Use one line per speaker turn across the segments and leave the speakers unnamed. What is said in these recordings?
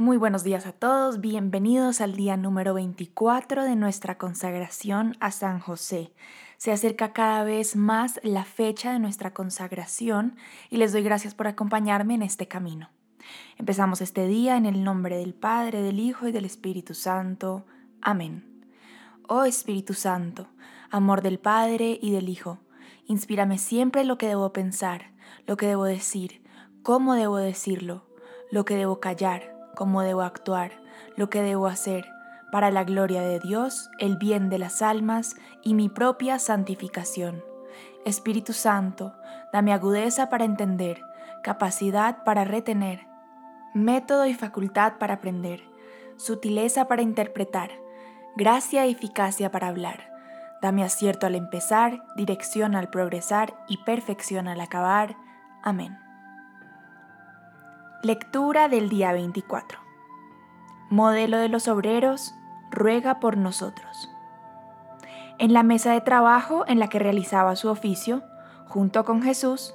Muy buenos días a todos, bienvenidos al día número 24 de nuestra consagración a San José. Se acerca cada vez más la fecha de nuestra consagración y les doy gracias por acompañarme en este camino. Empezamos este día en el nombre del Padre, del Hijo y del Espíritu Santo. Amén. Oh Espíritu Santo, amor del Padre y del Hijo, inspírame siempre lo que debo pensar, lo que debo decir, cómo debo decirlo, lo que debo callar cómo debo actuar, lo que debo hacer, para la gloria de Dios, el bien de las almas y mi propia santificación. Espíritu Santo, dame agudeza para entender, capacidad para retener, método y facultad para aprender, sutileza para interpretar, gracia y eficacia para hablar. Dame acierto al empezar, dirección al progresar y perfección al acabar. Amén. Lectura del día 24. Modelo de los obreros, ruega por nosotros. En la mesa de trabajo en la que realizaba su oficio, junto con Jesús,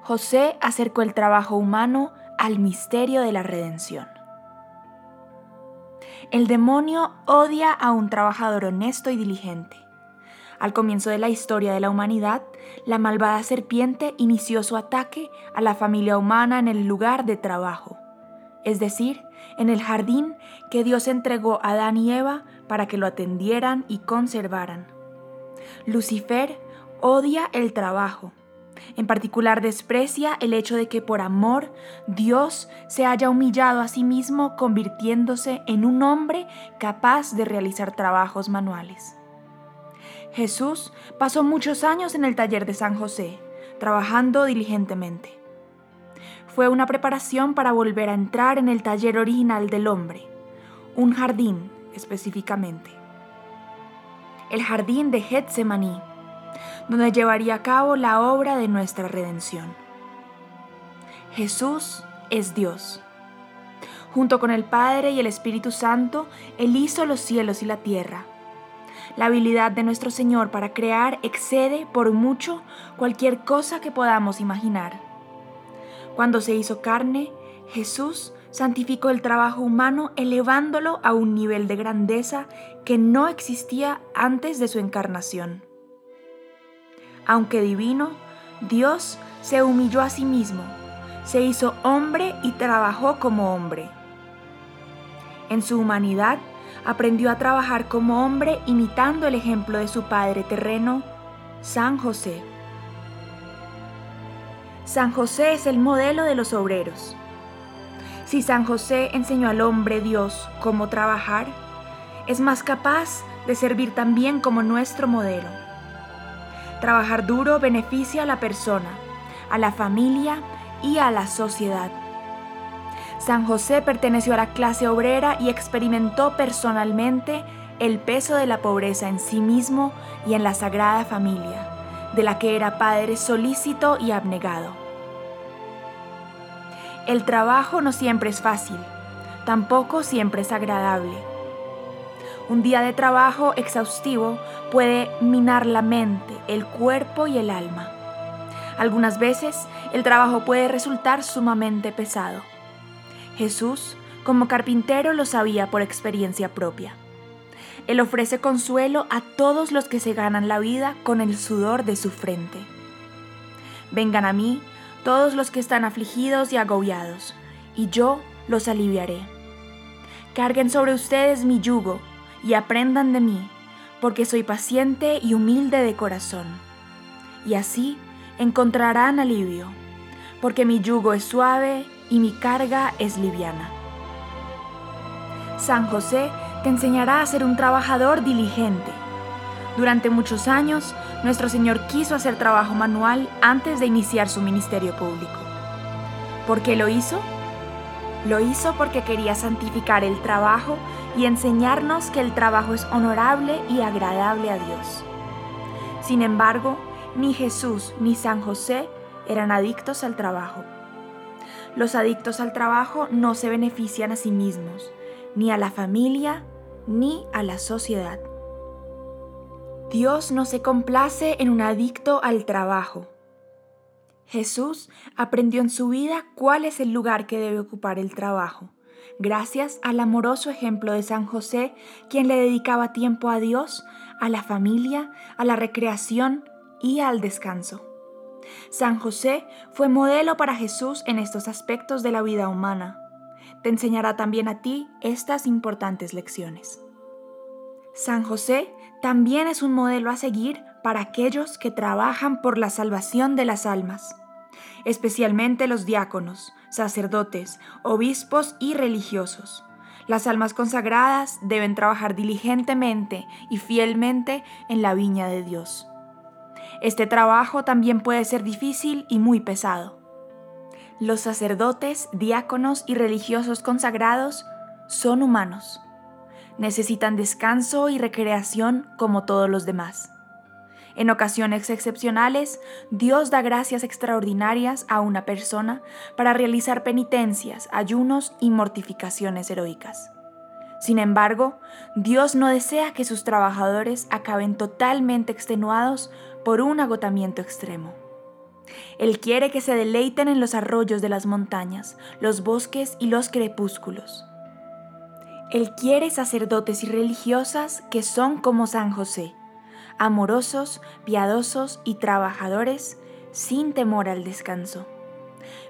José acercó el trabajo humano al misterio de la redención. El demonio odia a un trabajador honesto y diligente. Al comienzo de la historia de la humanidad, la malvada serpiente inició su ataque a la familia humana en el lugar de trabajo, es decir, en el jardín que Dios entregó a Adán y Eva para que lo atendieran y conservaran. Lucifer odia el trabajo. En particular desprecia el hecho de que por amor Dios se haya humillado a sí mismo convirtiéndose en un hombre capaz de realizar trabajos manuales. Jesús pasó muchos años en el taller de San José, trabajando diligentemente. Fue una preparación para volver a entrar en el taller original del hombre, un jardín específicamente. El jardín de Getsemaní, donde llevaría a cabo la obra de nuestra redención. Jesús es Dios. Junto con el Padre y el Espíritu Santo, Él hizo los cielos y la tierra la habilidad de nuestro Señor para crear excede por mucho cualquier cosa que podamos imaginar. Cuando se hizo carne, Jesús santificó el trabajo humano elevándolo a un nivel de grandeza que no existía antes de su encarnación. Aunque divino, Dios se humilló a sí mismo, se hizo hombre y trabajó como hombre. En su humanidad, aprendió a trabajar como hombre imitando el ejemplo de su padre terreno, San José. San José es el modelo de los obreros. Si San José enseñó al hombre Dios cómo trabajar, es más capaz de servir también como nuestro modelo. Trabajar duro beneficia a la persona, a la familia y a la sociedad. San José perteneció a la clase obrera y experimentó personalmente el peso de la pobreza en sí mismo y en la Sagrada Familia, de la que era padre solícito y abnegado. El trabajo no siempre es fácil, tampoco siempre es agradable. Un día de trabajo exhaustivo puede minar la mente, el cuerpo y el alma. Algunas veces el trabajo puede resultar sumamente pesado. Jesús, como carpintero, lo sabía por experiencia propia. Él ofrece consuelo a todos los que se ganan la vida con el sudor de su frente. Vengan a mí todos los que están afligidos y agobiados, y yo los aliviaré. Carguen sobre ustedes mi yugo y aprendan de mí, porque soy paciente y humilde de corazón. Y así encontrarán alivio, porque mi yugo es suave y mi carga es liviana. San José te enseñará a ser un trabajador diligente. Durante muchos años, nuestro Señor quiso hacer trabajo manual antes de iniciar su ministerio público. ¿Por qué lo hizo? Lo hizo porque quería santificar el trabajo y enseñarnos que el trabajo es honorable y agradable a Dios. Sin embargo, ni Jesús ni San José eran adictos al trabajo. Los adictos al trabajo no se benefician a sí mismos, ni a la familia, ni a la sociedad. Dios no se complace en un adicto al trabajo. Jesús aprendió en su vida cuál es el lugar que debe ocupar el trabajo, gracias al amoroso ejemplo de San José, quien le dedicaba tiempo a Dios, a la familia, a la recreación y al descanso. San José fue modelo para Jesús en estos aspectos de la vida humana. Te enseñará también a ti estas importantes lecciones. San José también es un modelo a seguir para aquellos que trabajan por la salvación de las almas, especialmente los diáconos, sacerdotes, obispos y religiosos. Las almas consagradas deben trabajar diligentemente y fielmente en la viña de Dios. Este trabajo también puede ser difícil y muy pesado. Los sacerdotes, diáconos y religiosos consagrados son humanos. Necesitan descanso y recreación como todos los demás. En ocasiones excepcionales, Dios da gracias extraordinarias a una persona para realizar penitencias, ayunos y mortificaciones heroicas. Sin embargo, Dios no desea que sus trabajadores acaben totalmente extenuados por un agotamiento extremo. Él quiere que se deleiten en los arroyos de las montañas, los bosques y los crepúsculos. Él quiere sacerdotes y religiosas que son como San José, amorosos, piadosos y trabajadores sin temor al descanso.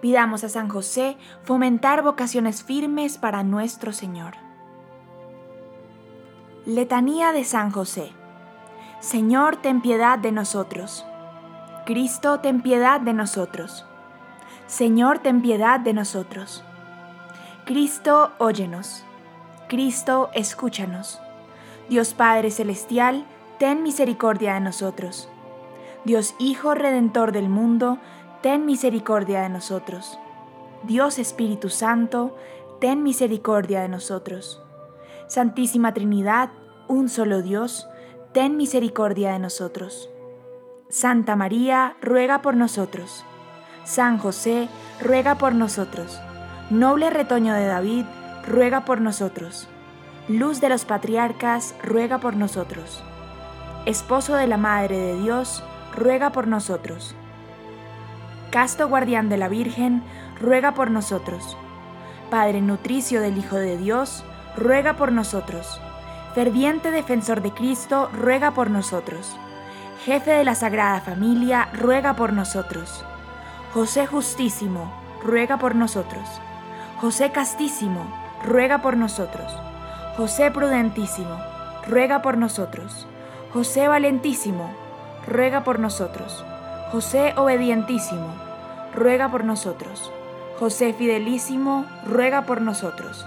Pidamos a San José fomentar vocaciones firmes para nuestro Señor. Letanía de San José. Señor, ten piedad de nosotros. Cristo, ten piedad de nosotros. Señor, ten piedad de nosotros. Cristo, óyenos. Cristo, escúchanos. Dios Padre Celestial, ten misericordia de nosotros. Dios Hijo Redentor del mundo, ten misericordia de nosotros. Dios Espíritu Santo, ten misericordia de nosotros. Santísima Trinidad, un solo Dios, ten misericordia de nosotros. Santa María, ruega por nosotros. San José, ruega por nosotros. Noble retoño de David, ruega por nosotros. Luz de los patriarcas, ruega por nosotros. Esposo de la Madre de Dios, ruega por nosotros. Casto guardián de la Virgen, ruega por nosotros. Padre nutricio del Hijo de Dios, ruega por nosotros. Ferviente defensor de Cristo, ruega por nosotros. Jefe de la Sagrada Familia, ruega por nosotros. José Justísimo, ruega por nosotros. José Castísimo, ruega por nosotros. José Prudentísimo, ruega por nosotros. José valentísimo, ruega por nosotros. José obedientísimo, ruega por nosotros. José fidelísimo, ruega por nosotros.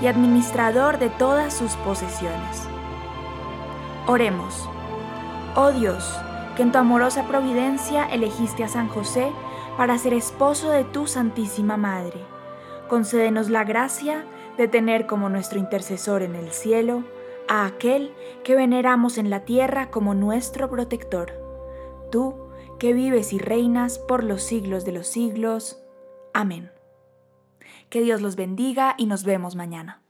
y administrador de todas sus posesiones. Oremos. Oh Dios, que en tu amorosa providencia elegiste a San José para ser esposo de tu Santísima Madre. Concédenos la gracia de tener como nuestro intercesor en el cielo a aquel que veneramos en la tierra como nuestro protector, tú que vives y reinas por los siglos de los siglos. Amén. Que Dios los bendiga y nos vemos mañana.